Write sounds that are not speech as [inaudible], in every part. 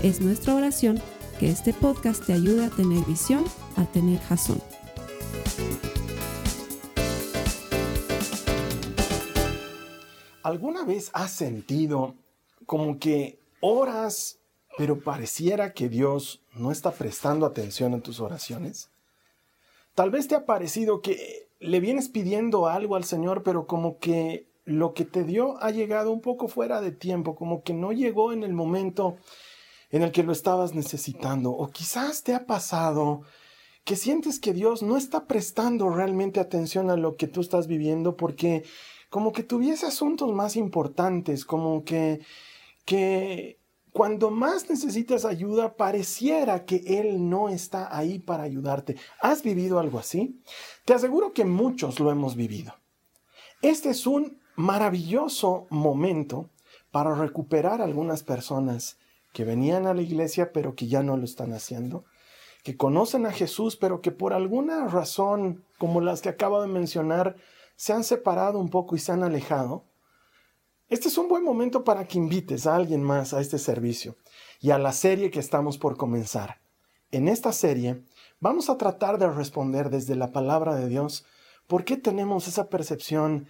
Es nuestra oración que este podcast te ayude a tener visión, a tener jazón. ¿Alguna vez has sentido como que oras, pero pareciera que Dios no está prestando atención a tus oraciones? Tal vez te ha parecido que le vienes pidiendo algo al Señor, pero como que lo que te dio ha llegado un poco fuera de tiempo, como que no llegó en el momento en el que lo estabas necesitando. O quizás te ha pasado que sientes que Dios no está prestando realmente atención a lo que tú estás viviendo porque como que tuviese asuntos más importantes, como que, que cuando más necesitas ayuda pareciera que Él no está ahí para ayudarte. ¿Has vivido algo así? Te aseguro que muchos lo hemos vivido. Este es un maravilloso momento para recuperar a algunas personas que venían a la iglesia pero que ya no lo están haciendo, que conocen a Jesús pero que por alguna razón, como las que acabo de mencionar, se han separado un poco y se han alejado. Este es un buen momento para que invites a alguien más a este servicio y a la serie que estamos por comenzar. En esta serie vamos a tratar de responder desde la palabra de Dios por qué tenemos esa percepción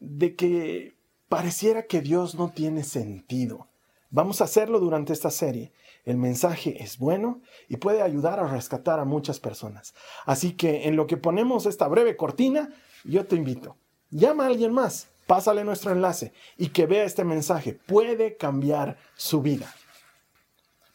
de que pareciera que Dios no tiene sentido Vamos a hacerlo durante esta serie. El mensaje es bueno y puede ayudar a rescatar a muchas personas. Así que en lo que ponemos esta breve cortina, yo te invito. Llama a alguien más, pásale nuestro enlace y que vea este mensaje. Puede cambiar su vida.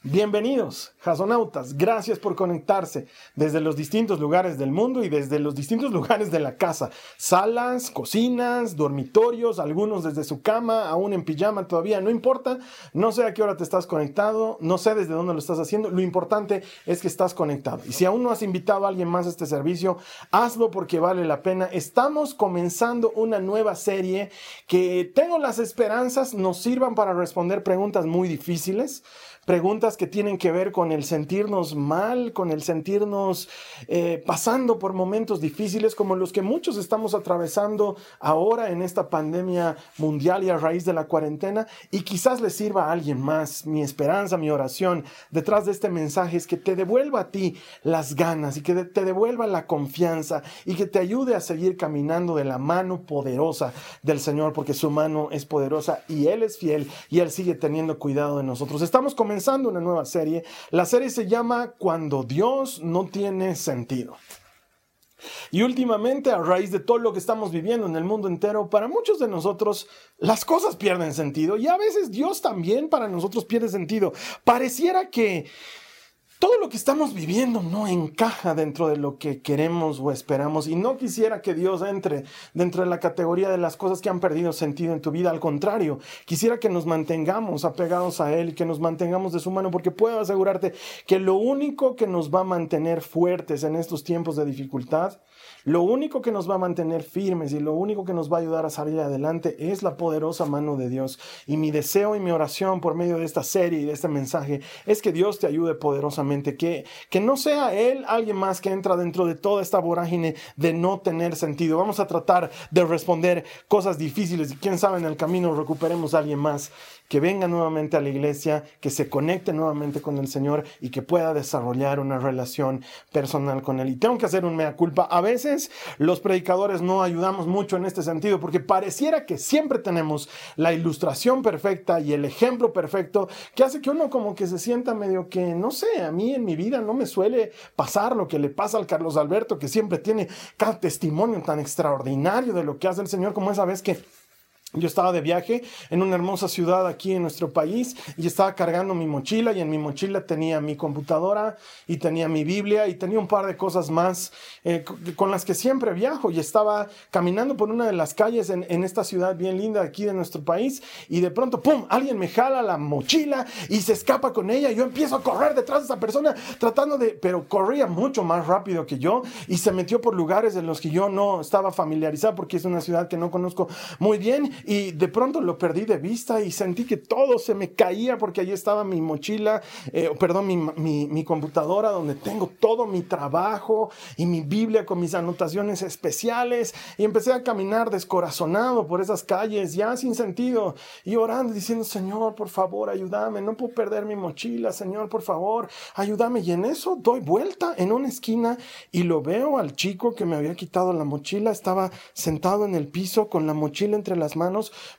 Bienvenidos, jasonautas. Gracias por conectarse desde los distintos lugares del mundo y desde los distintos [laughs] lugares de la casa. Salas, cocinas, dormitorios, algunos desde su cama, aún en pijama todavía, no importa. No sé a qué hora te estás conectado, no sé desde dónde lo estás haciendo. Lo importante es que estás conectado. Y si aún no has invitado a alguien más a este servicio, hazlo porque vale la pena. Estamos comenzando una nueva serie que tengo las esperanzas nos sirvan para responder preguntas muy difíciles preguntas que tienen que ver con el sentirnos mal, con el sentirnos eh, pasando por momentos difíciles como los que muchos estamos atravesando ahora en esta pandemia mundial y a raíz de la cuarentena y quizás le sirva a alguien más. Mi esperanza, mi oración detrás de este mensaje es que te devuelva a ti las ganas y que te devuelva la confianza y que te ayude a seguir caminando de la mano poderosa del Señor porque su mano es poderosa y Él es fiel y Él sigue teniendo cuidado de nosotros. Estamos comenzando una nueva serie. La serie se llama Cuando Dios no tiene sentido. Y últimamente, a raíz de todo lo que estamos viviendo en el mundo entero, para muchos de nosotros las cosas pierden sentido y a veces Dios también para nosotros pierde sentido. Pareciera que todo lo que estamos viviendo no encaja dentro de lo que queremos o esperamos y no quisiera que Dios entre dentro de la categoría de las cosas que han perdido sentido en tu vida. Al contrario, quisiera que nos mantengamos apegados a Él que nos mantengamos de su mano porque puedo asegurarte que lo único que nos va a mantener fuertes en estos tiempos de dificultad lo único que nos va a mantener firmes y lo único que nos va a ayudar a salir adelante es la poderosa mano de Dios. Y mi deseo y mi oración por medio de esta serie y de este mensaje es que Dios te ayude poderosamente, que, que no sea Él alguien más que entra dentro de toda esta vorágine de no tener sentido. Vamos a tratar de responder cosas difíciles y quién sabe en el camino recuperemos a alguien más que venga nuevamente a la iglesia, que se conecte nuevamente con el Señor y que pueda desarrollar una relación personal con Él. Y tengo que hacer un mea culpa. A veces los predicadores no ayudamos mucho en este sentido porque pareciera que siempre tenemos la ilustración perfecta y el ejemplo perfecto que hace que uno como que se sienta medio que, no sé, a mí en mi vida no me suele pasar lo que le pasa al Carlos Alberto, que siempre tiene cada testimonio tan extraordinario de lo que hace el Señor como esa vez que Yo estaba de viaje en una hermosa ciudad aquí en nuestro país y estaba cargando mi mochila y en mi mochila tenía mi computadora y tenía mi Biblia y tenía un par de cosas más eh, con las que siempre viajo y estaba caminando por una de las calles en, en, esta ciudad bien linda aquí de nuestro país y de pronto, ¡pum!, alguien me jala la mochila y se escapa con ella. Yo empiezo a correr detrás de esa persona tratando de, pero corría mucho más rápido que yo y se metió por lugares en los que yo no estaba familiarizado porque es una ciudad que no conozco muy bien y de pronto lo perdí de vista y sentí que todo se me caía porque allí estaba mi mochila, eh, perdón, mi, mi, computadora donde tengo todo mi trabajo y mi Biblia con mis anotaciones especiales y empecé a caminar descorazonado por esas calles ya sin sentido y orando diciendo, Señor, por favor, ayúdame, no puedo perder mi mochila, Señor, por favor, ayúdame. Y en eso doy vuelta en una esquina y lo veo al chico que me había quitado la mochila, estaba sentado en el piso con la mochila entre las manos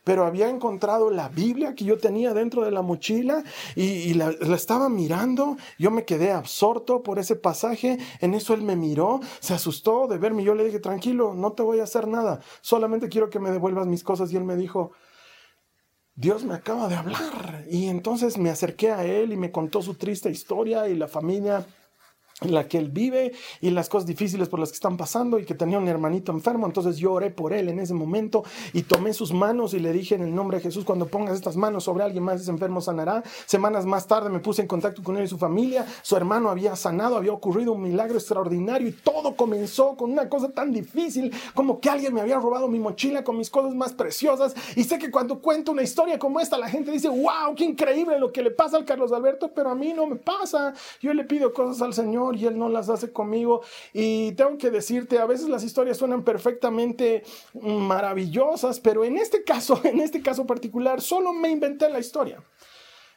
pero había encontrado la Biblia que yo tenía dentro de la mochila y, la, estaba mirando. Yo me quedé absorto por ese pasaje. En eso él me miró, se asustó de verme. Yo le dije, tranquilo, no te voy a hacer nada. Solamente quiero que me devuelvas mis cosas. Y él me dijo, Dios me acaba de hablar. Y entonces me acerqué a él y me contó su triste historia y la familia en la que él vive y las cosas difíciles por las que están pasando y que tenía un hermanito enfermo. Entonces yo oré por él en ese momento y tomé sus manos y le dije en el nombre de Jesús, cuando pongas estas manos sobre alguien más, ese enfermo sanará. Semanas más tarde me puse en contacto con él y su familia. Su hermano había sanado, había ocurrido un milagro extraordinario y todo comenzó con una cosa tan difícil como que alguien me había robado mi mochila con mis cosas más preciosas. Y sé que cuando cuento una historia como esta, la gente dice, wow, qué increíble lo que le pasa al Carlos Alberto, pero a mí no me pasa. Yo le pido cosas al Señor y Él no las hace conmigo. Y tengo que decirte, a veces las historias suenan perfectamente maravillosas, pero en este caso, [laughs] en este caso particular, solo me inventé la historia.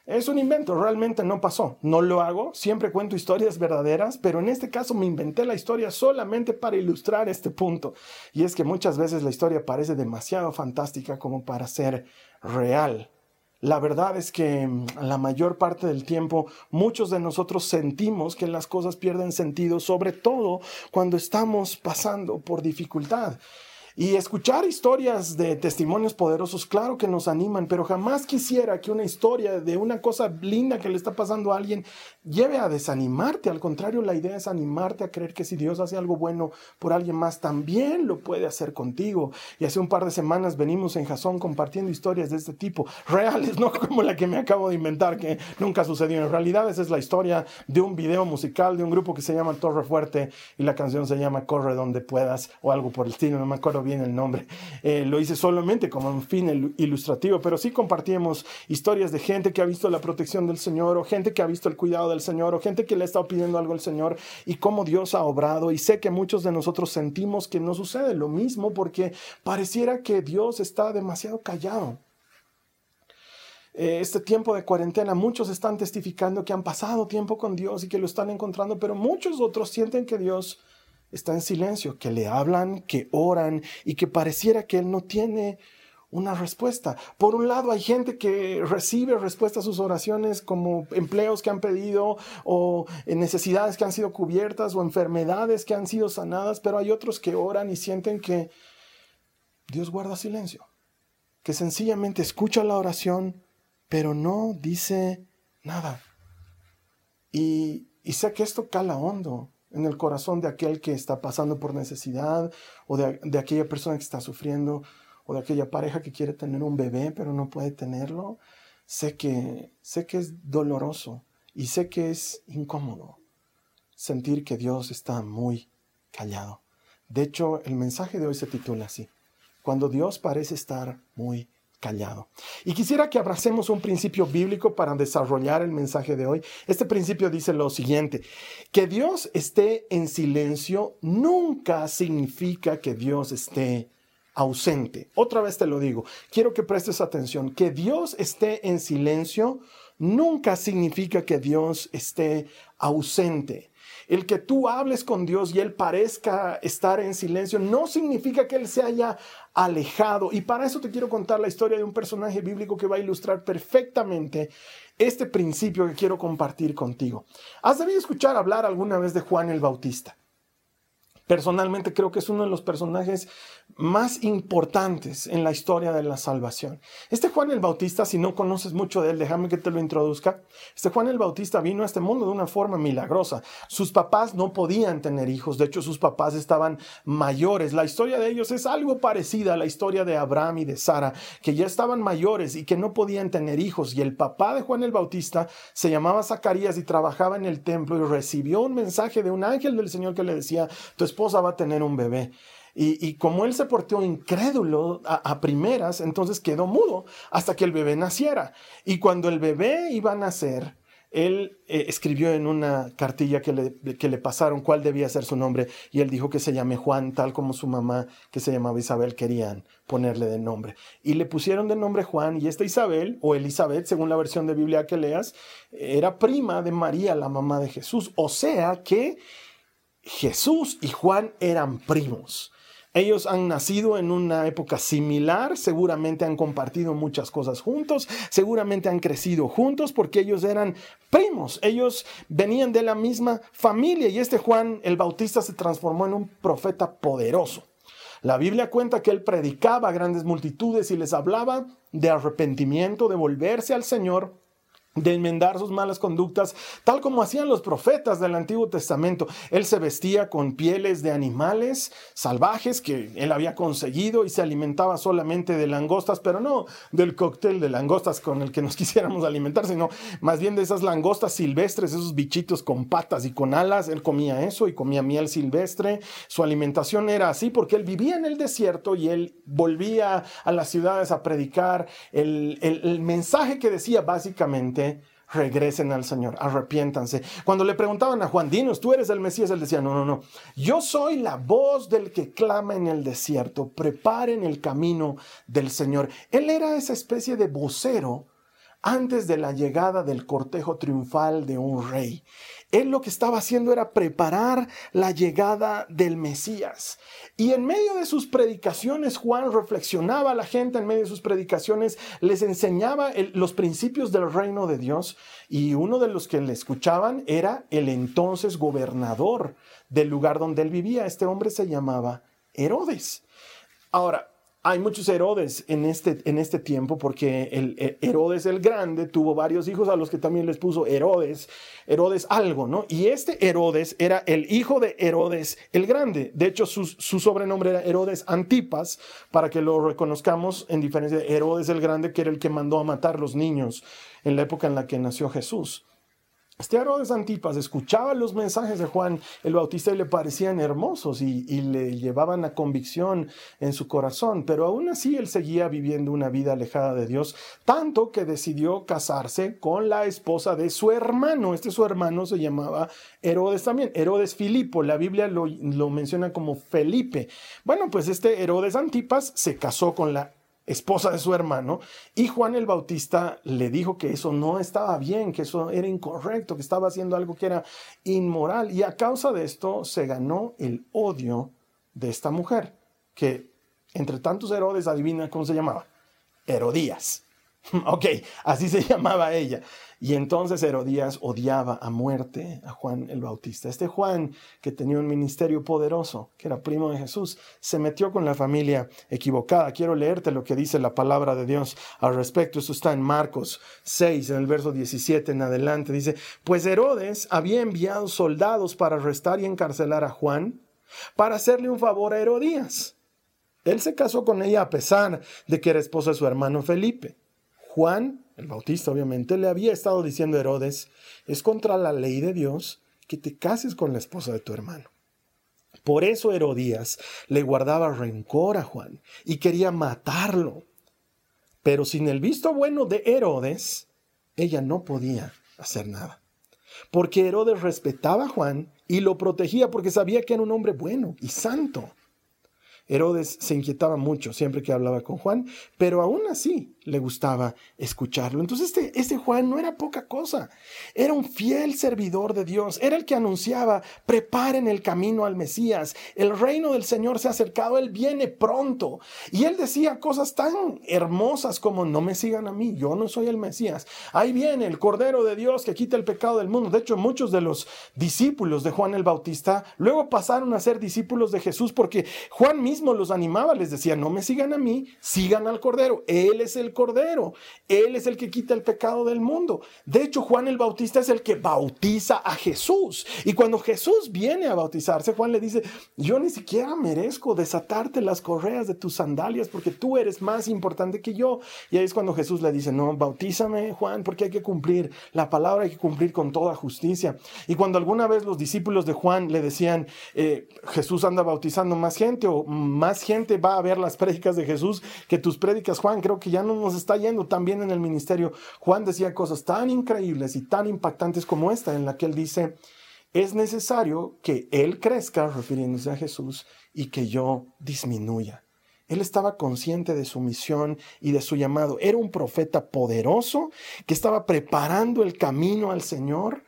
Es un invento, realmente no pasó. No lo hago, siempre cuento historias verdaderas, pero en este caso me inventé la historia solamente para ilustrar este punto. Y es que muchas veces la historia parece demasiado fantástica como para ser real. La verdad es que mm, la mayor parte del tiempo muchos de nosotros sentimos que las cosas pierden sentido, sobre todo cuando estamos pasando por dificultad. Y escuchar historias de testimonios poderosos, claro que nos animan, pero jamás quisiera que una historia de una cosa linda que le está pasando a alguien lleve a desanimarte. Al contrario, la idea es animarte a creer que si Dios hace algo bueno por alguien más, también lo puede hacer contigo. Y hace un par de semanas venimos en Jason compartiendo historias de este tipo, reales, [laughs] no como la que me acabo de inventar, que nunca sucedió. En realidad, esa es la historia de un video musical de un grupo que se llama Torre Fuerte y la canción se llama Corre donde puedas o algo por el estilo, no me acuerdo bien el nombre. [laughs] Eh, lo hice solamente como un fin ilustrativo, pero sí compartimos historias de gente que ha visto la protección del Señor o gente que ha visto el cuidado del Señor o gente que le ha estado pidiendo algo al Señor y cómo Dios ha obrado. Y sé que muchos de nosotros sentimos que no sucede lo mismo porque pareciera que Dios está demasiado callado eh, este tiempo de cuarentena, muchos están testificando que han pasado tiempo con Dios y que lo están encontrando, pero muchos otros sienten que Dios está en silencio, que le hablan, que oran y que pareciera que Él no tiene una respuesta. Por un lado, hay gente que recibe respuesta a sus oraciones como empleos que han pedido o necesidades que han sido cubiertas o enfermedades que han sido sanadas, pero hay otros que oran y sienten que Dios guarda silencio, que sencillamente escucha la oración, pero no dice nada. Y, y sé que esto cala hondo en el corazón de aquel que está pasando por necesidad o de, aquella persona que está sufriendo o de aquella pareja que quiere tener un bebé pero no puede tenerlo. Sé que, sé que es doloroso y sé que es incómodo sentir que Dios está muy callado. De hecho, el mensaje de hoy se titula así, cuando Dios parece estar muy callado. Y quisiera que abracemos un principio bíblico para desarrollar el mensaje de hoy. Este principio dice lo siguiente, que Dios esté en silencio nunca significa que Dios esté ausente. Otra vez te lo digo, quiero que prestes atención, que Dios esté en silencio nunca significa que Dios esté ausente. El que tú hables con Dios y Él parezca estar en silencio no significa que Él se haya alejado. Y para eso te quiero contar la historia de un personaje bíblico que va a ilustrar perfectamente este principio que quiero compartir contigo. ¿Has debido escuchar hablar alguna vez de Juan el Bautista? Personalmente creo que es uno de los personajes más importantes en la historia de la salvación. Este Juan el Bautista, si no conoces mucho de él, déjame que te lo introduzca. Este Juan el Bautista vino a este mundo de una forma milagrosa. Sus papás no podían tener hijos, de hecho sus papás estaban mayores. La historia de ellos es algo parecida a la historia de Abraham y de Sara, que ya estaban mayores y que no podían tener hijos. Y el papá de Juan el Bautista se llamaba Zacarías y trabajaba en el templo y recibió un mensaje de un ángel del Señor que le decía, tu esposa va a tener un bebé. Y, como él se portó incrédulo a, primeras, entonces quedó mudo hasta que el bebé naciera. Y cuando el bebé iba a nacer, él eh, escribió en una cartilla que le, que le, pasaron cuál debía ser su nombre y él dijo que se llame Juan, tal como su mamá, que se llamaba Isabel, querían ponerle de nombre. Y le pusieron de nombre Juan y esta Isabel, o Elizabeth, según la versión de Biblia que leas, era prima de María, la mamá de Jesús. O sea que Jesús y Juan eran primos. Ellos han nacido en una época similar, seguramente han compartido muchas cosas juntos, seguramente han crecido juntos porque ellos eran primos, ellos venían de la misma familia y este Juan el Bautista se transformó en un profeta poderoso. La Biblia cuenta que él predicaba a grandes multitudes y les hablaba de arrepentimiento, de volverse al Señor de enmendar sus malas conductas, tal como hacían los profetas del Antiguo Testamento. Él se vestía con pieles de animales salvajes que él había conseguido y se alimentaba solamente de langostas, pero no del cóctel de langostas con el que nos [laughs] quisiéramos alimentar, sino más bien de esas langostas silvestres, esos bichitos con patas y con alas. Él comía eso y comía miel silvestre. Su alimentación era así porque él vivía en el desierto y él volvía a las ciudades a predicar el, el mensaje que decía básicamente regresen al Señor, arrepiéntanse. Cuando le preguntaban a Juan, dinos, tú eres el Mesías, él decía, no, no, no, yo soy la voz del que clama en el desierto, preparen el camino del Señor. Él era esa especie de vocero antes de la llegada del cortejo triunfal de un rey. Él lo que estaba haciendo era preparar la llegada del Mesías. Y en medio de sus predicaciones, Juan reflexionaba a la gente, en medio de sus predicaciones les enseñaba los principios del reino de Dios. Y uno de los que le escuchaban era el entonces gobernador del lugar donde él vivía. Este hombre se llamaba Herodes. Ahora, hay muchos Herodes en este, en este tiempo porque el, Herodes el Grande tuvo varios hijos a los que también les puso Herodes, Herodes algo, ¿no? Y este Herodes era el hijo de Herodes el Grande. De hecho, su, su sobrenombre era Herodes Antipas, para que lo reconozcamos en diferencia de Herodes el Grande, que era el que mandó a matar los niños en la época en la que nació Jesús. Este Herodes Antipas escuchaba los mensajes de Juan el Bautista y le parecían hermosos y, le llevaban a convicción en su corazón, pero aún así él seguía viviendo una vida alejada de Dios, tanto que decidió casarse con la esposa de su hermano. Este su hermano se llamaba Herodes también, Herodes Filipo, la Biblia lo, lo menciona como Felipe. Bueno, pues este Herodes Antipas se casó con la esposa de su hermano, y Juan el Bautista le dijo que eso no estaba bien, que eso era incorrecto, que estaba haciendo algo que era inmoral, y a causa de esto se ganó el odio de esta mujer, que entre tantos Herodes, adivina cómo se llamaba, Herodías. [laughs] ok, así se [laughs] llamaba ella. Y entonces Herodías odiaba a muerte a Juan el Bautista. Este Juan, que tenía un ministerio poderoso, que era primo de Jesús, se metió con la familia equivocada. Quiero leerte lo que dice la palabra de Dios al respecto. Esto está en Marcos 6, en el verso 17 en adelante. Dice, pues Herodes había enviado soldados para arrestar y encarcelar a Juan, para hacerle un favor a Herodías. Él se casó con ella a pesar de que era esposa de su hermano Felipe. Juan el Bautista obviamente, le había estado diciendo a Herodes, es contra la ley de Dios que te cases con la esposa de tu hermano. Por eso Herodías le guardaba rencor a Juan y quería matarlo. Pero sin el visto bueno de Herodes, ella no podía hacer nada. Porque Herodes respetaba a Juan y lo protegía porque sabía que era un hombre bueno y santo. Herodes se inquietaba mucho siempre que hablaba con Juan, pero aún así le gustaba escucharlo. Entonces este, este Juan no era poca cosa, era un fiel servidor de Dios, era el que anunciaba, preparen el camino al Mesías, el reino del Señor se ha acercado, Él viene pronto. Y él decía cosas tan hermosas como, no me sigan a mí, yo no soy el Mesías. Ahí viene el Cordero de Dios que quita el pecado del mundo. De hecho, muchos de los discípulos de Juan el Bautista luego pasaron a ser discípulos de Jesús porque Juan mismo mismo los animaba, les decía, no me sigan a mí, sigan al Cordero. Él es el Cordero, Él es el que quita el pecado del mundo. De hecho, Juan el Bautista es el que bautiza a Jesús. Y cuando Jesús viene a bautizarse, Juan le dice, yo ni siquiera merezco desatarte las correas de tus sandalias porque tú eres más importante que yo. Y ahí es cuando Jesús le dice, no, bautízame, Juan, porque hay que cumplir la palabra, hay que cumplir con toda justicia. Y cuando alguna vez los discípulos de Juan le decían, eh, Jesús anda bautizando más gente o más gente va a ver las prédicas de Jesús que tus prédicas, Juan, creo que ya no está yendo tan bien en el ministerio. Juan decía cosas tan increíbles y tan impactantes como esta, en la que él dice, es necesario que Él crezca, refiriéndose a Jesús, y que yo disminuya. Él estaba consciente de su misión y de su llamado. Era un profeta poderoso que estaba preparando el camino al Señor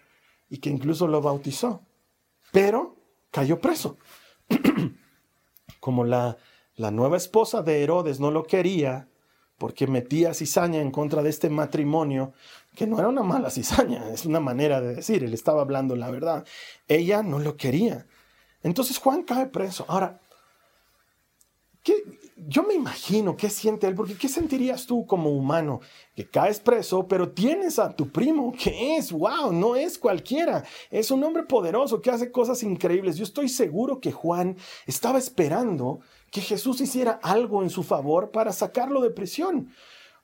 y que incluso lo bautizó. Pero cayó preso. [clears throat] Como la, la nueva esposa de Herodes no lo quería, porque metía cizaña en contra de este matrimonio, que no era una mala cizaña, es una manera de decir, él estaba hablando la verdad. Ella no lo quería. Entonces Juan cae preso. Ahora, ¿qué, yo me imagino qué siente él, porque ¿qué sentirías tú como humano? Que caes preso, pero tienes a tu primo, que es, wow, no es cualquiera, es un hombre poderoso que hace cosas increíbles. Yo estoy seguro que Juan estaba esperando que Jesús hiciera algo en su favor para sacarlo de prisión.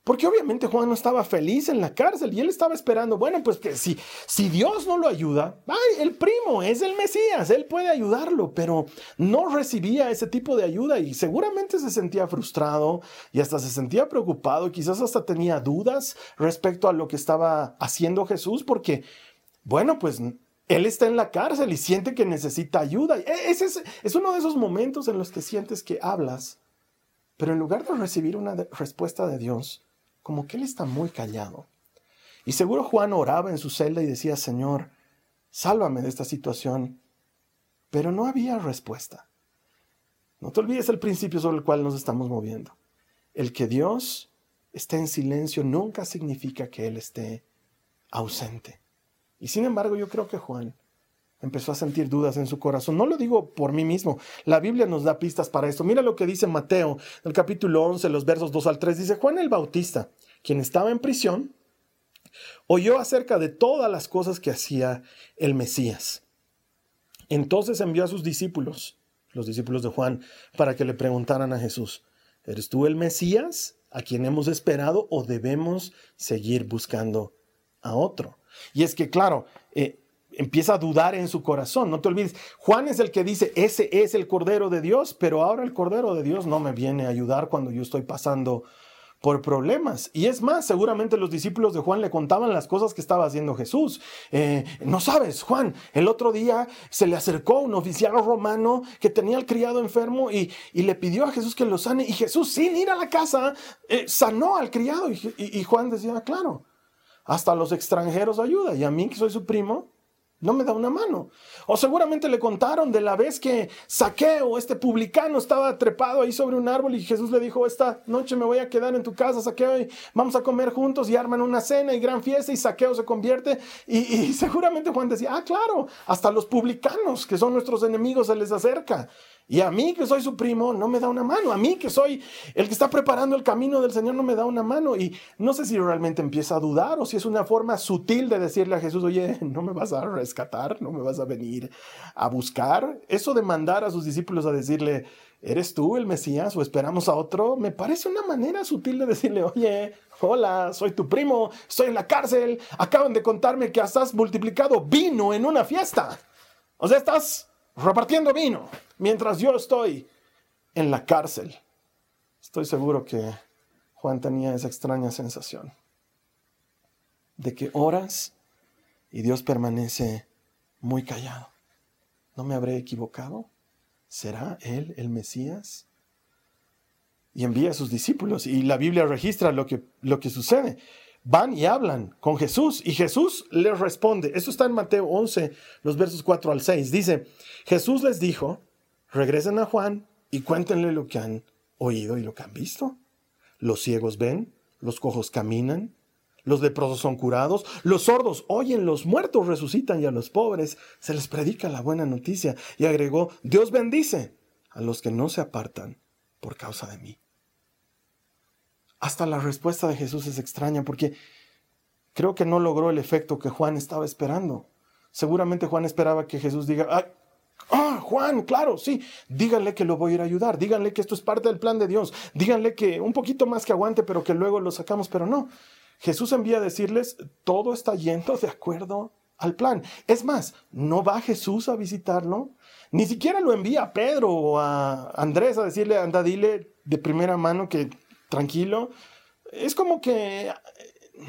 Porque obviamente Juan no estaba feliz en la cárcel y él estaba esperando, bueno, pues que si, si Dios no lo ayuda, ay, el primo es el Mesías, él puede ayudarlo, pero no recibía ese tipo de ayuda y seguramente se sentía frustrado y hasta se sentía preocupado quizás hasta tenía dudas respecto a lo que estaba haciendo Jesús porque, bueno, pues él está en la cárcel y siente que necesita ayuda. E, ese es, es uno de esos momentos en los que sientes que hablas, pero en lugar de recibir una respuesta de Dios, como que él está muy callado. Y seguro Juan oraba en su celda y decía, Señor, sálvame de esta situación. Pero no había respuesta. No te olvides el principio sobre el cual nos estamos moviendo. El que Dios esté en silencio nunca significa que Él esté ausente. Y sin embargo yo creo que Juan empezó a sentir dudas en su corazón. No lo digo por mí mismo, la Biblia nos da pistas para esto. Mira lo que dice Mateo, en el capítulo 11, los versos 2 al 3, dice, Juan el Bautista, quien estaba en prisión, oyó acerca de todas las cosas que hacía el Mesías. Entonces envió a sus discípulos, los discípulos de Juan, para que le preguntaran a Jesús, ¿eres tú el Mesías a quien hemos esperado o debemos seguir buscando a otro? Y es que, claro, eh, empieza a dudar en su corazón. No te olvides, Juan es el que dice, ese es el Cordero de Dios, pero ahora el Cordero de Dios no me viene a ayudar cuando yo estoy pasando por problemas. Y es más, seguramente los discípulos de Juan le contaban las cosas que estaba haciendo Jesús. Eh, no sabes, Juan, el otro día se le acercó un oficial romano que tenía al criado enfermo y, le pidió a Jesús que lo sane. Y Jesús, sin ir a la casa, eh, sanó al criado. Y, y Juan decía, claro, hasta los extranjeros ayuda. Y a mí, que soy su primo, no me da una mano. O seguramente le contaron de la vez que Saqueo, este publicano, estaba trepado ahí sobre un árbol y Jesús le dijo, esta noche me voy a quedar en tu casa, Saqueo, y vamos a comer juntos y arman una cena y gran fiesta y Saqueo se convierte. Y, y [laughs] seguramente Juan decía, ah, claro, hasta los publicanos, que son nuestros enemigos, se les acerca. Y a mí que soy su primo no me da una mano. A mí que soy el que está preparando el camino del Señor no me da una mano. Y no sé si realmente empieza a dudar o si es una forma sutil de decirle a Jesús, oye, no me vas a rescatar, no me vas a venir a buscar. Eso de mandar a sus discípulos a decirle, ¿eres tú el Mesías o esperamos a otro? Me parece una manera sutil de decirle, oye, hola, soy tu primo, estoy en la cárcel, acaban de contarme que has multiplicado vino en una fiesta. O sea, estás repartiendo vino mientras yo estoy en la cárcel. Estoy seguro que Juan tenía esa extraña sensación de que oras y Dios permanece muy callado. ¿No me habré equivocado? ¿Será Él el Mesías? Y envía a sus discípulos y la Biblia registra lo que, lo que sucede van y hablan con Jesús y Jesús les responde. Esto está en Mateo 11, los versos 4 al 6. Dice, Jesús les dijo, regresen a Juan y cuéntenle lo que han oído y lo que han visto. Los ciegos ven, los cojos caminan, los leprosos son curados, los sordos oyen, los muertos resucitan y a los pobres se les predica la buena noticia. Y agregó, Dios bendice a los que no se apartan por causa de mí. Hasta la respuesta de Jesús es extraña porque creo que no logró el efecto que Juan estaba esperando. Seguramente Juan esperaba que Jesús diga, Juan, claro, sí, díganle que lo voy a ir a ayudar, díganle que esto es parte del plan de Dios, díganle que un poquito más que aguante, pero que luego lo sacamos, pero no. Jesús envía a decirles, todo está yendo de acuerdo al plan. Es más, no va Jesús a visitarlo, ni siquiera lo envía a Pedro o a Andrés a decirle, anda, dile de primera mano que tranquilo. Es como que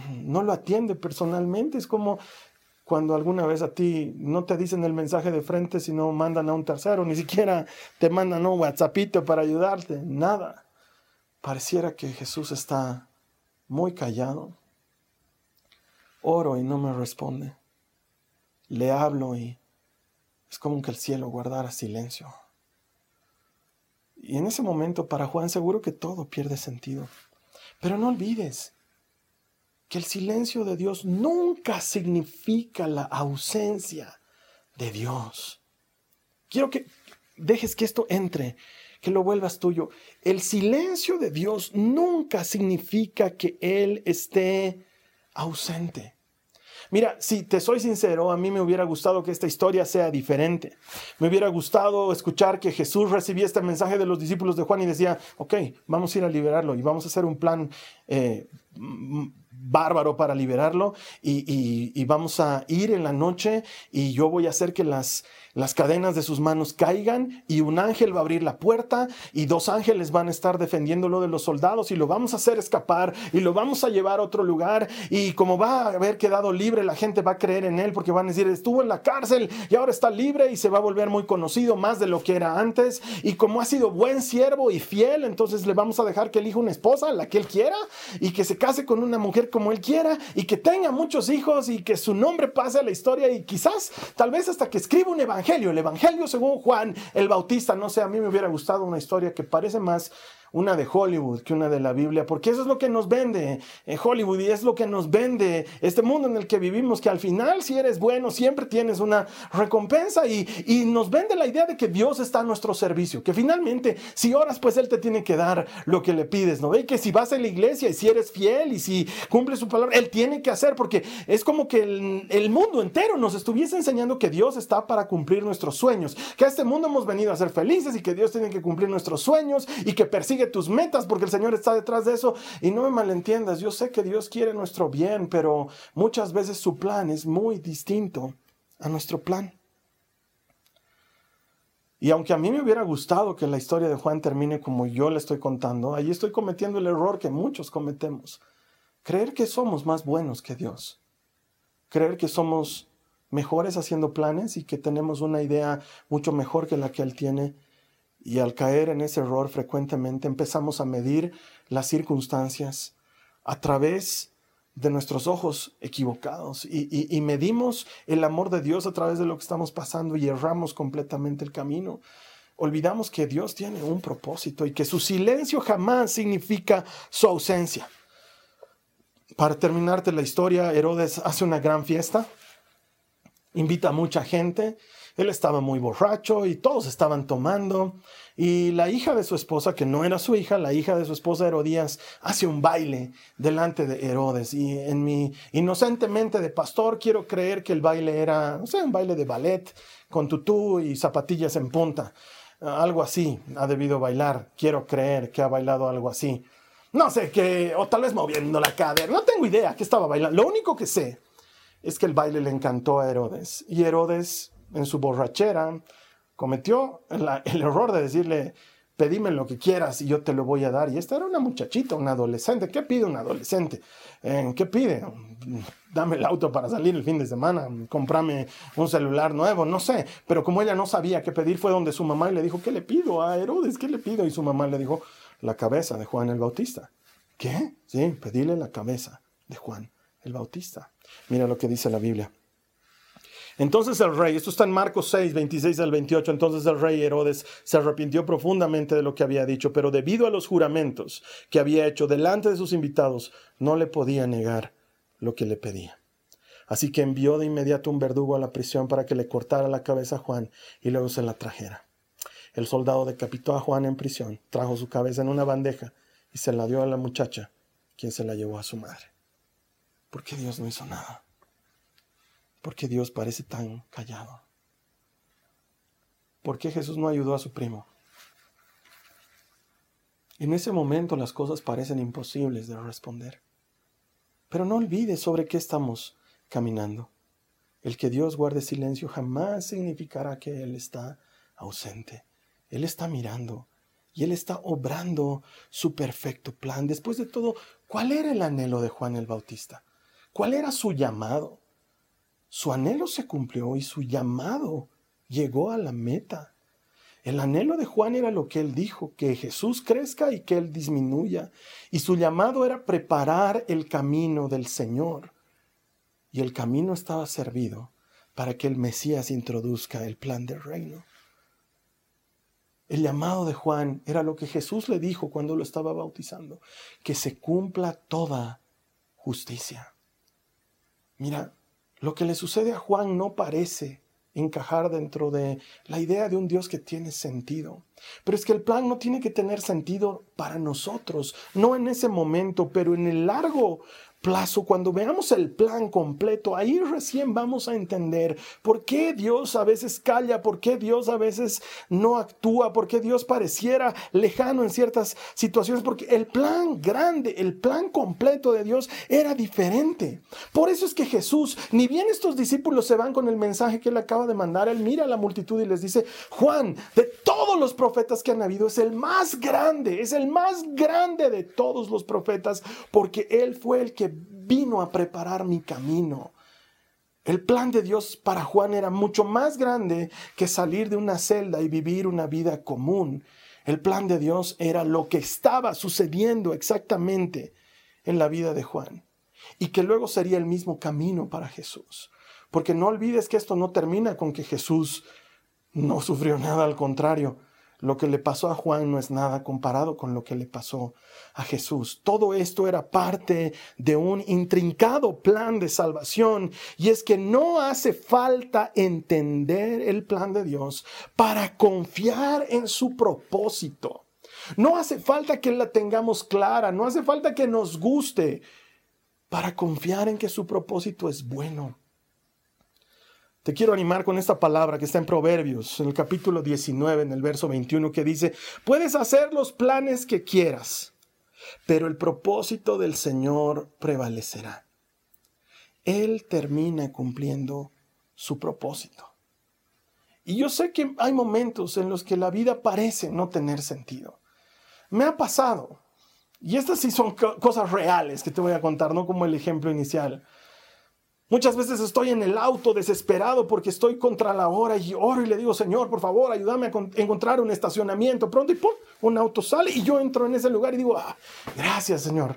no lo atiende personalmente, es como cuando alguna vez a ti no te dicen el mensaje de frente, sino mandan a un tercero, ni siquiera te mandan un WhatsAppito para ayudarte, nada. Pareciera que Jesús está muy callado. Oro y no me responde. Le hablo y es como que el cielo guardara silencio. Y en ese momento para Juan seguro que todo pierde sentido. Pero no olvides, que el silencio de Dios nunca significa la ausencia de Dios. Quiero que dejes que esto entre, que lo vuelvas tuyo. El silencio de Dios nunca significa que Él esté ausente. Mira, si te soy sincero, a mí me hubiera gustado que esta historia sea diferente. Me hubiera gustado escuchar que Jesús recibía este mensaje de los discípulos de Juan y decía, ok, vamos a ir a liberarlo y vamos a hacer un plan eh, bárbaro para liberarlo y, vamos a ir en la noche y yo voy a hacer que las, las cadenas de sus manos caigan y un ángel va a abrir la puerta y dos ángeles van a estar defendiéndolo de los soldados y lo vamos a hacer escapar y lo vamos a llevar a otro lugar y como va a haber quedado libre la gente va a creer en él porque van a decir estuvo en la cárcel y ahora está libre y se va a volver muy conocido más de lo que era antes. Y como ha sido buen siervo y fiel entonces le vamos a dejar que elija una esposa la que él quiera y que se case con una mujer como él quiera y que tenga muchos hijos y que su nombre pase a la historia y quizás, tal vez hasta que escriba un evangelio, el evangelio según Juan el Bautista, no sé, a mí me hubiera gustado una historia que parece más una de Hollywood que una de la Biblia, porque eso es lo que nos vende en Hollywood y es lo que nos vende este mundo en el que vivimos, que al final si eres bueno siempre tienes una recompensa y, y nos vende la idea de que Dios está a nuestro servicio, que finalmente si oras pues Él te tiene que dar lo que le pides, ¿no? ve que si vas a la iglesia y si eres fiel y si cumples su palabra, Él tiene que hacer, porque es como que el mundo entero nos estuviese enseñando que Dios está para cumplir nuestros sueños, que a este mundo hemos venido a ser felices y que Dios tiene que cumplir nuestros sueños y que persigue tus metas porque el Señor está detrás de eso. Y no me malentiendas, yo sé que Dios quiere nuestro bien, pero muchas veces su plan es muy distinto a nuestro plan. Y aunque a mí me hubiera gustado que la historia de Juan termine como yo le estoy contando, allí estoy cometiendo el error que muchos cometemos. Creer que somos más buenos que Dios. Creer que somos mejores haciendo planes y que tenemos una idea mucho mejor que la que Él tiene y al caer en ese error frecuentemente empezamos a medir las circunstancias a través de nuestros ojos equivocados y, medimos el amor de Dios a través de lo que estamos pasando y erramos completamente el camino. Olvidamos que Dios tiene un propósito y que su silencio jamás significa su ausencia. Para terminarte la historia, Herodes hace una gran fiesta, invita a mucha gente él estaba muy borracho y todos estaban tomando. Y la hija de su esposa, que no era su hija, la hija de su esposa Herodías, hace un baile delante de Herodes. Y en mi inocentemente de pastor quiero creer que el baile era, no sé, un baile de ballet con tutú y zapatillas en punta. Algo así ha debido bailar. Quiero creer que ha bailado algo así. No sé qué, o tal vez moviendo la cadera. No tengo idea que estaba bailando. Lo único que sé es que el baile le encantó a Herodes. Y Herodes en su borrachera, cometió el, error de decirle, pedime lo que quieras y yo te lo voy a dar. Y esta era una muchachita, una adolescente. ¿Qué pide un adolescente? ¿Qué pide? Dame el auto para salir el fin de semana, comprame un celular nuevo, no sé. Pero como ella no sabía qué pedir, fue donde su mamá y le dijo, ¿qué le pido a Herodes? ¿Qué le pido? Y su mamá le dijo, la cabeza de Juan el Bautista. ¿Qué? Sí, pedile la cabeza de Juan el Bautista. Mira lo que dice la Biblia. Entonces el rey, esto está en Marcos 6, 26 al 28, entonces el rey Herodes se arrepintió profundamente de lo que había dicho, pero debido a los juramentos que había hecho delante de sus invitados, no le podía negar lo que le pedía. Así que envió de inmediato un verdugo a la prisión para que le cortara la cabeza a Juan y luego se la trajera. el soldado decapitó a Juan en prisión, trajo su cabeza en una bandeja y se la dio a la muchacha, quien se la llevó a su madre. ¿Por qué Dios no hizo nada? ¿Por qué Dios parece tan callado? ¿Por qué Jesús no ayudó a su primo? En ese momento las cosas parecen imposibles de responder. Pero no olvides sobre qué estamos caminando. El que Dios guarde silencio jamás significará que Él está ausente. Él está mirando y Él está obrando su perfecto plan. Después de todo, ¿cuál era el anhelo de Juan el Bautista? ¿Cuál era su llamado? Su anhelo se cumplió y su llamado llegó a la meta. El anhelo de Juan era lo que él dijo, que Jesús crezca y que él disminuya. Y su llamado era preparar el camino del Señor. Y el camino estaba servido para que el Mesías introduzca el plan del reino. El llamado de Juan era lo que Jesús le dijo cuando lo estaba bautizando, que se cumpla toda justicia. Mira, lo que le sucede a Juan no parece encajar dentro de la idea de un Dios que tiene sentido. Pero es que el plan no tiene que tener sentido para nosotros, no en ese momento, pero en el largo plazo, cuando veamos el plan completo, ahí recién vamos a entender por qué Dios a veces calla, por qué Dios a veces no actúa, por qué Dios pareciera lejano en ciertas situaciones, porque el plan grande, el plan completo de Dios era diferente. Por eso es que Jesús, ni bien estos discípulos se van con el mensaje que él acaba de mandar, él mira a la multitud y les dice, Juan, de todos los profetas que han habido, es el más grande, es el más grande de todos los profetas, porque él fue el que vino a preparar mi camino. El plan de Dios para Juan era mucho más grande que salir de una celda y vivir una vida común. El plan de Dios era lo que estaba sucediendo exactamente en la vida de Juan y que luego sería el mismo camino para Jesús. Porque no olvides que esto no termina con que Jesús no sufrió nada, al contrario, lo que le pasó a Juan no es nada comparado con lo que le pasó a Jesús. Todo esto era parte de un intrincado plan de salvación y es que no hace falta entender el plan de Dios para confiar en su propósito. No hace falta que la tengamos clara, no hace falta que nos guste para confiar en que su propósito es bueno. Te quiero animar con esta palabra que está en Proverbios, en el capítulo 19, en el verso 21, que dice, puedes hacer los planes que quieras, pero el propósito del Señor prevalecerá. Él termina cumpliendo su propósito. Y yo sé que hay momentos en los que la vida parece no tener sentido. Me ha pasado. Y estas sí son cosas reales que te voy a contar, no como el ejemplo inicial. Muchas veces estoy en el auto desesperado porque estoy contra la hora y oro y le digo, Señor, por favor, ayúdame a encontrar un estacionamiento pronto y ¡pum! un auto sale y yo entro en ese lugar y digo, ah, gracias, Señor.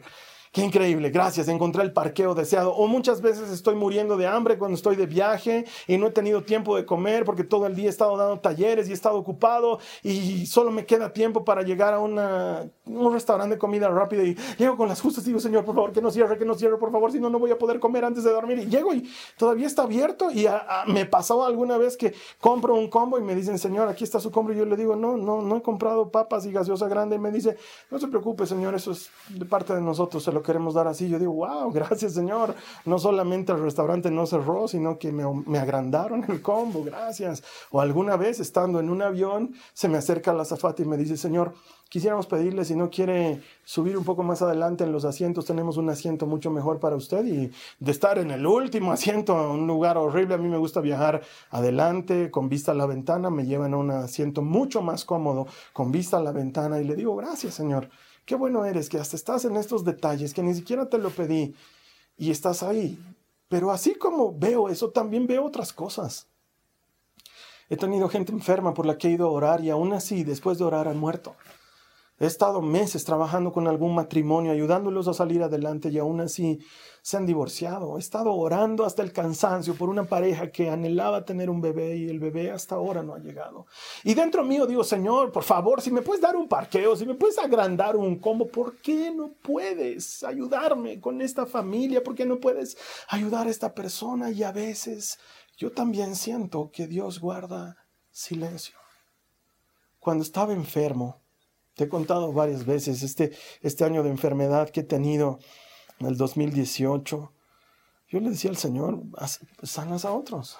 Qué increíble, gracias, encontré el parqueo deseado. O muchas veces estoy muriendo de hambre cuando estoy de viaje y no he tenido tiempo de comer porque todo el día he estado dando talleres y he estado ocupado y solo me queda tiempo para llegar a una, un restaurante de comida rápida y llego con las justas y digo, Señor, por favor, que no cierre, que no cierre, por favor, si no, no voy a poder comer antes de dormir. Y llego y todavía está abierto y me pasó alguna vez que compro un combo y me dicen, Señor, aquí está su combo y yo le digo, no, no, no he comprado papas y gaseosa grande y me dice, no se preocupe, Señor, eso es de parte de nosotros, se lo queremos dar así. Yo digo, wow, gracias Señor. No solamente el restaurante no cerró, sino que me, agrandaron el combo, gracias. O alguna vez estando en un avión, se me acerca la azafata y me dice, Señor, quisiéramos pedirle si no quiere subir un poco más adelante en los asientos, tenemos un asiento mucho mejor para usted y de estar en el último asiento, un lugar horrible, a mí me gusta viajar adelante con vista a la ventana, me llevan a un asiento mucho más cómodo con vista a la ventana y le digo, gracias Señor. Qué bueno eres que hasta estás en estos detalles que ni siquiera te lo pedí y estás ahí. Pero así como veo eso, también veo otras cosas. He tenido gente enferma por la que he ido a orar y aún así, después de orar, han muerto. He estado meses trabajando con algún matrimonio, ayudándolos a salir adelante y aún así se han divorciado. He estado orando hasta el cansancio por una pareja que anhelaba tener un bebé y el bebé hasta ahora no ha llegado. Y dentro mío digo, Señor, por favor, si me puedes dar un parqueo, si me puedes agrandar un combo, ¿por qué no puedes ayudarme con esta familia? ¿Por qué no puedes ayudar a esta persona? Y a veces yo también siento que Dios guarda silencio. cuando estaba enfermo, te he contado varias veces este, este año de enfermedad que he tenido en el 2018, yo le decía al Señor, sanas a otros.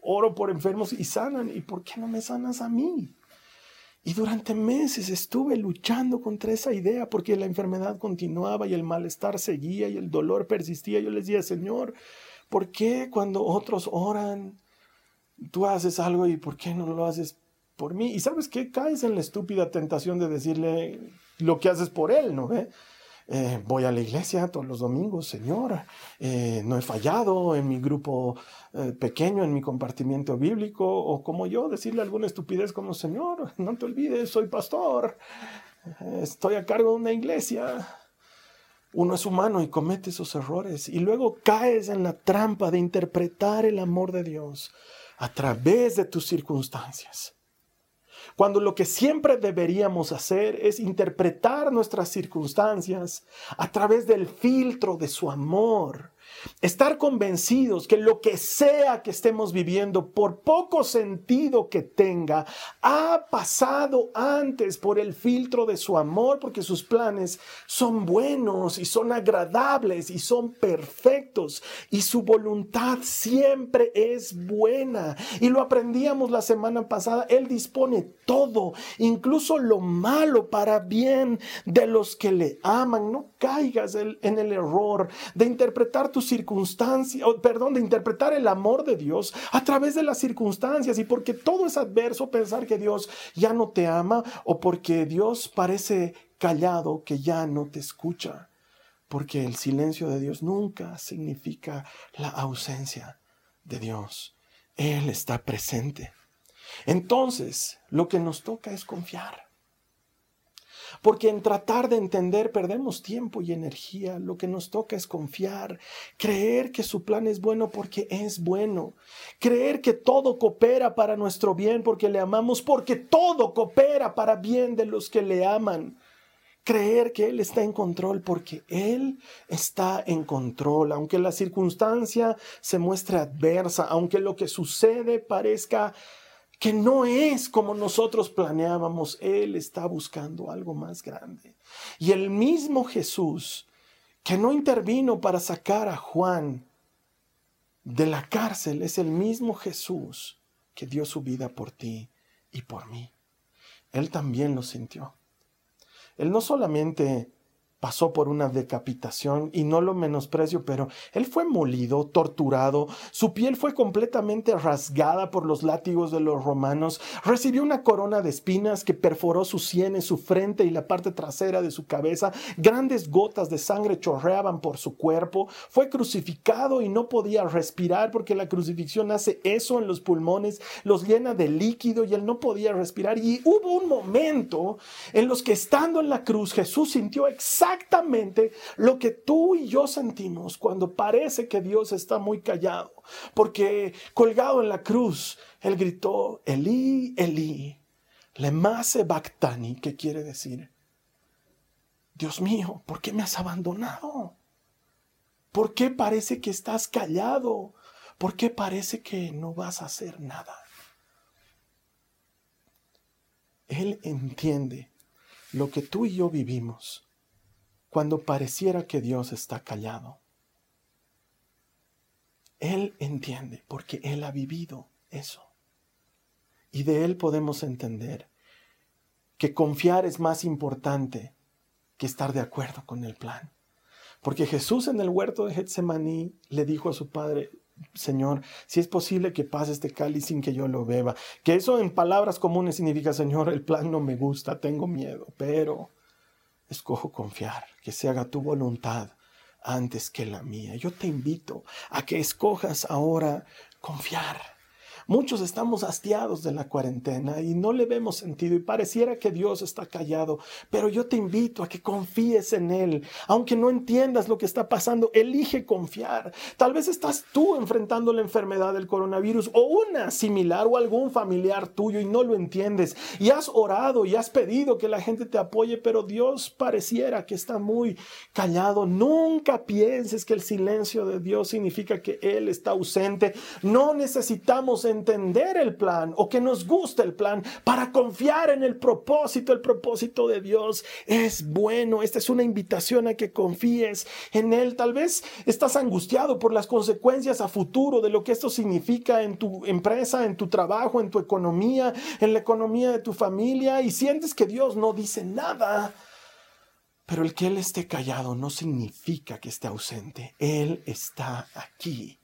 Oro por enfermos y sanan. ¿Y por qué no me sanas a mí? Y durante meses estuve luchando contra esa idea porque la enfermedad continuaba y el malestar seguía y el dolor persistía. Yo les decía, Señor, ¿por qué cuando otros oran, tú haces algo y por qué no lo haces por mí? Y sabes qué, caes en la estúpida tentación de decirle lo que haces por él, ¿no? ¿Eh? Eh, voy a la iglesia todos los domingos, Señor. Eh, no he fallado en mi grupo eh, pequeño, en mi compartimiento bíblico, o como yo, decirle alguna estupidez como, Señor, no te olvides, soy pastor, estoy a cargo de una iglesia. Uno es humano y comete esos errores y luego caes en la trampa de interpretar el amor de Dios a través de tus circunstancias. Cuando lo que siempre deberíamos hacer es interpretar nuestras circunstancias a través del filtro de su amor Estar convencidos que lo que sea que estemos viviendo, por poco sentido que tenga, ha pasado antes por el filtro de su amor, porque sus planes son buenos y son agradables y son perfectos y su voluntad siempre es buena. Y lo aprendíamos la semana pasada, Él dispone todo, incluso lo malo para bien de los que le aman. No caigas en el error de interpretar tus circunstancias, perdón, de interpretar el amor de Dios a través de las circunstancias y porque todo es adverso pensar que Dios ya no te ama o porque Dios parece callado que ya no te escucha. Porque el silencio de Dios nunca significa la ausencia de Dios. Él está presente. Entonces, lo que nos toca es confiar. Porque en tratar de entender perdemos tiempo y energía. Lo que nos toca es confiar, creer que su plan es bueno porque es bueno, creer que todo coopera para nuestro bien porque le amamos, porque todo coopera para bien de los que le aman. Creer que Él está en control porque Él está en control, aunque la circunstancia se muestre adversa, aunque lo que sucede parezca que no es como nosotros planeábamos. Él está buscando algo más grande. Y el mismo Jesús, que no intervino para sacar a Juan de la cárcel, es el mismo Jesús que dio su vida por ti y por mí. Él también lo sintió. Él no solamente pasó por una decapitación y no lo menosprecio, pero él fue molido, torturado, su piel fue completamente rasgada por los látigos de los romanos, recibió una corona de espinas que perforó sus sienes, su frente y la parte trasera de su cabeza, grandes gotas de sangre chorreaban por su cuerpo, fue crucificado y no podía respirar porque la crucifixión hace eso en los pulmones, los llena de líquido y él no podía respirar y hubo un momento en los que estando en la cruz Jesús sintió exactamente exactamente lo que tú y yo sentimos cuando parece que Dios está muy callado. Porque colgado en la cruz, Él gritó, Elí, Elí, lemase bactani, que quiere decir, Dios mío, ¿por qué me has abandonado? ¿Por qué parece que estás callado? ¿Por qué parece que no vas a hacer nada? Él entiende lo que tú y yo vivimos cuando pareciera que Dios está callado. Él entiende porque Él ha vivido eso. Y de Él podemos entender que confiar es más importante que estar de acuerdo con el plan. Porque Jesús en el huerto de Getsemaní le dijo a su padre, Señor, si es posible que pase este cáliz sin que yo lo beba. Que eso en palabras comunes significa, Señor, el plan no me gusta, tengo miedo, pero escojo confiar, que se haga tu voluntad antes que la mía. Yo te invito a que escojas ahora confiar Muchos estamos hastiados de la cuarentena y no le vemos sentido y pareciera que Dios está callado, pero yo te invito a que confíes en Él. Aunque no entiendas lo que está pasando, elige confiar. Tal vez estás tú enfrentando la enfermedad del coronavirus o una similar o algún familiar tuyo y no lo entiendes. Y has orado y has pedido que la gente te apoye, pero Dios pareciera que está muy callado. Nunca pienses que el silencio de Dios significa que Él está ausente. No necesitamos entender el plan o que nos guste el plan, para confiar en el propósito. El propósito de Dios es bueno. Esta es una invitación a que confíes en Él. Tal vez estás angustiado por las consecuencias a futuro de lo que esto significa en tu empresa, en tu trabajo, en tu economía, en la economía de tu familia y sientes que Dios no dice nada. Pero el que Él esté callado no significa que esté ausente. Él está aquí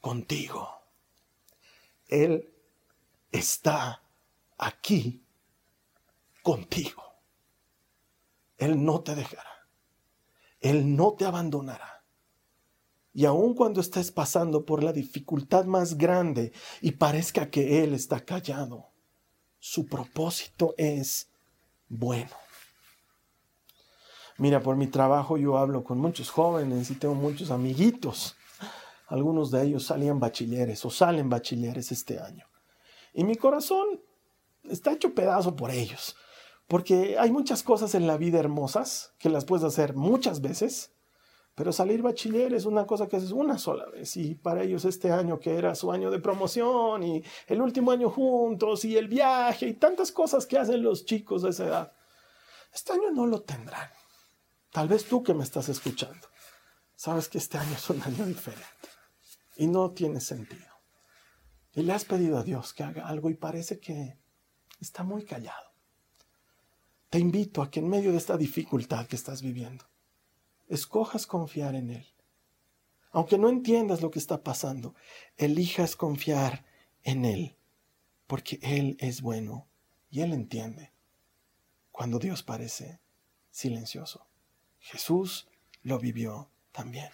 contigo. Él está aquí contigo. Él no te dejará. Él no te abandonará. Y aun cuando estés pasando por la dificultad más grande y parezca que Él está callado, su propósito es bueno. Mira, por mi trabajo yo hablo con muchos jóvenes y tengo muchos amiguitos. Algunos de ellos salían bachilleres o salen bachilleres este año. Y mi corazón está hecho pedazo por ellos. Porque hay muchas cosas en la vida hermosas que las puedes hacer muchas veces, pero salir bachiller es una cosa que haces una sola vez. Y para ellos este año que era su año de promoción y el último año juntos y el viaje y tantas cosas que hacen los chicos de esa edad, este año no lo tendrán. Tal vez tú que me estás escuchando, sabes que este año es un año diferente y no tiene sentido. Y le has pedido a Dios que haga algo y parece que está muy callado. Te invito a que en medio de esta dificultad que estás viviendo, escojas confiar en Él. Aunque no entiendas lo que está pasando, elijas confiar en Él, porque Él es bueno y Él entiende cuando Dios parece silencioso. Jesús lo vivió también.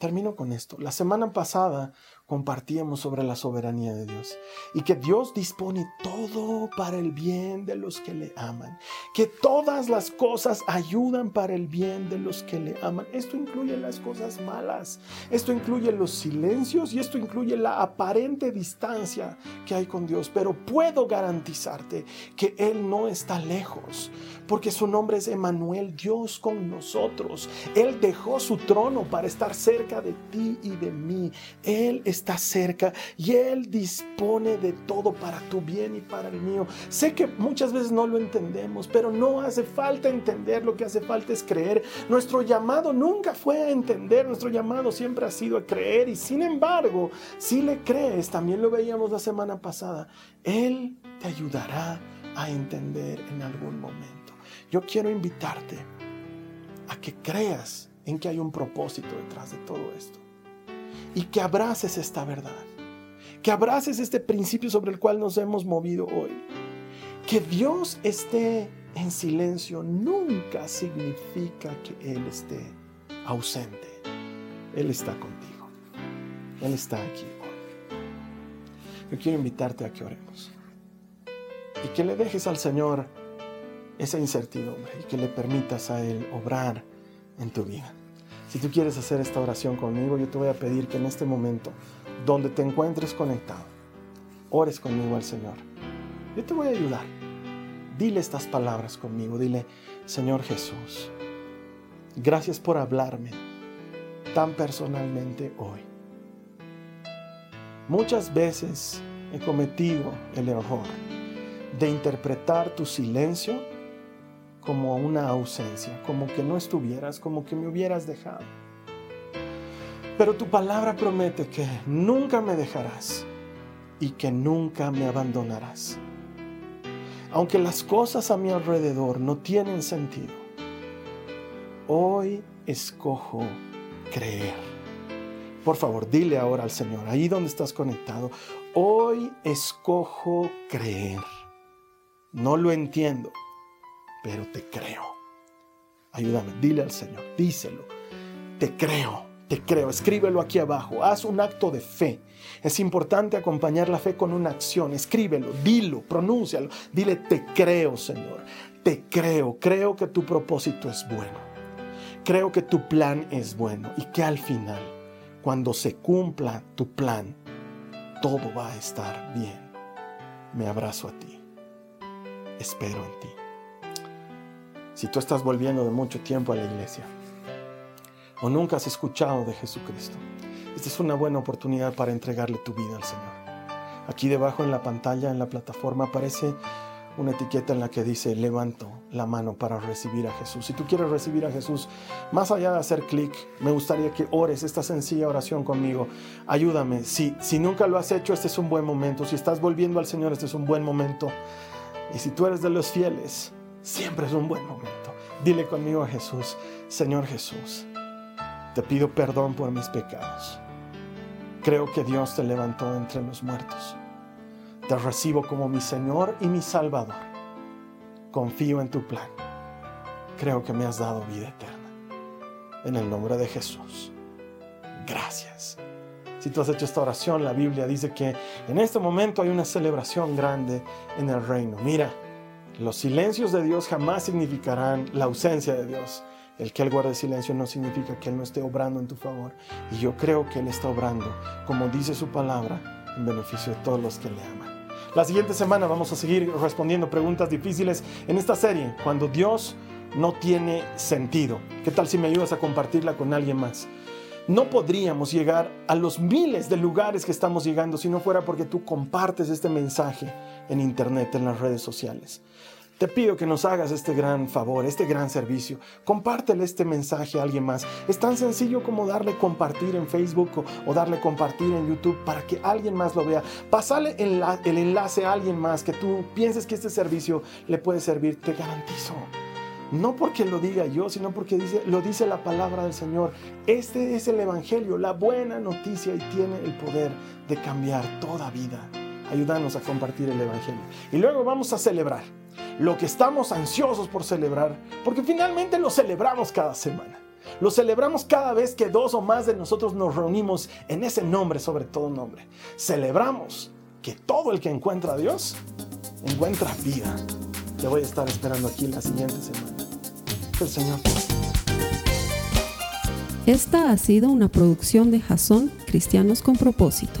Termino con esto. La semana pasada compartíamos sobre la soberanía de Dios y que Dios dispone todo para el bien de los que le aman, que todas las cosas ayudan para el bien de los que le aman. Esto incluye las cosas malas, esto incluye los silencios y esto incluye la aparente distancia que hay con Dios, pero puedo garantizarte que Él no está lejos, porque su nombre es Emanuel, Dios con nosotros. Él dejó su trono para estar cerca de ti y de mí. Él está está cerca y Él dispone de todo para tu bien y para el mío. Sé que muchas veces no lo entendemos, pero no hace falta entender, lo que hace falta es creer. Nuestro llamado nunca fue a entender, nuestro llamado siempre ha sido a creer y sin embargo, si le crees, también lo veíamos la semana pasada, Él te ayudará a entender en algún momento. Yo quiero invitarte a que creas en que hay un propósito detrás de todo esto y que abraces esta verdad, que abraces este principio sobre el cual nos hemos movido hoy. Que Dios esté en silencio nunca significa que Él esté ausente. Él está contigo. Él está aquí hoy. Yo quiero invitarte a que oremos y que le dejes al Señor esa incertidumbre y que le permitas a Él obrar en tu vida. Si tú quieres hacer esta oración conmigo, yo te voy a pedir que en este momento, donde te encuentres conectado, ores conmigo al Señor. Yo te voy a ayudar. Dile estas palabras conmigo. Dile, Señor Jesús, gracias por hablarme tan personalmente hoy. Muchas veces he cometido el error de interpretar tu silencio como una ausencia, como que no estuvieras, como que me hubieras dejado. Pero tu palabra promete que nunca me dejarás y que nunca me abandonarás. Aunque las cosas a mi alrededor no tienen sentido, hoy escojo creer. Por favor, dile ahora al Señor, ahí donde estás conectado, hoy escojo creer. No lo entiendo, pero te creo. Ayúdame, dile al Señor, díselo. Te creo, te creo. Escríbelo aquí abajo. Haz un acto de fe. Es importante acompañar la fe con una acción. Escríbelo, dilo, pronúncialo. Dile, te creo, Señor. Te creo. Creo que tu propósito es bueno. Creo que tu plan es bueno y que al final, cuando se cumpla tu plan, todo va a estar bien. Me abrazo a ti. Espero en ti si tú estás volviendo de mucho tiempo a la iglesia o nunca has escuchado de Jesucristo, esta es una buena oportunidad para entregarle tu vida al Señor. Aquí debajo en la pantalla, en la plataforma, aparece una etiqueta en la que dice levanto la mano para recibir a Jesús. Si tú quieres recibir a Jesús, más allá de hacer clic, me gustaría que ores esta sencilla oración conmigo. Ayúdame. Si, si nunca lo has hecho, este es un buen momento. Si estás volviendo al Señor, este es un buen momento. Y si tú eres de los fieles, siempre es un buen momento. Dile conmigo a Jesús, Señor Jesús, te pido perdón por mis pecados. Creo que Dios te levantó entre los muertos. Te recibo como mi Señor y mi Salvador. Confío en tu plan. Creo que me has dado vida eterna. En el nombre de Jesús. Gracias. Si tú has hecho esta oración, la Biblia dice que en este momento hay una celebración grande en el reino. Mira, los silencios de Dios jamás significarán la ausencia de Dios. El que Él guarde silencio no significa que Él no esté obrando en tu favor. Y yo creo que Él está obrando, como dice su palabra, en beneficio de todos los que le aman. La siguiente semana vamos a seguir respondiendo preguntas difíciles en esta serie, cuando Dios no tiene sentido. ¿Qué tal si me ayudas a compartirla con alguien más? No podríamos llegar a los miles de lugares que estamos llegando si no fuera porque tú compartes este mensaje en internet, en las redes sociales. Te pido que nos hagas este gran favor, este gran servicio. Compártele este mensaje a alguien más. Es tan sencillo como darle compartir en Facebook o, darle compartir en YouTube para que alguien más lo vea. Pasale el, enlace a alguien más que tú pienses que este servicio le puede servir. Te garantizo. No porque lo diga yo, sino porque lo dice la palabra del Señor. Este es el Evangelio, la buena noticia y tiene el poder de cambiar toda vida. Ayúdanos a compartir el Evangelio. Y luego vamos a celebrar lo que estamos ansiosos por celebrar, porque finalmente lo celebramos cada semana. Lo celebramos cada vez que dos o más de nosotros nos reunimos en ese nombre, sobre todo nombre. Celebramos que todo el que encuentra a Dios encuentra vida. Te voy a estar esperando aquí la siguiente semana. El Señor Esta ha sido una producción de Jason Cristianos con propósito.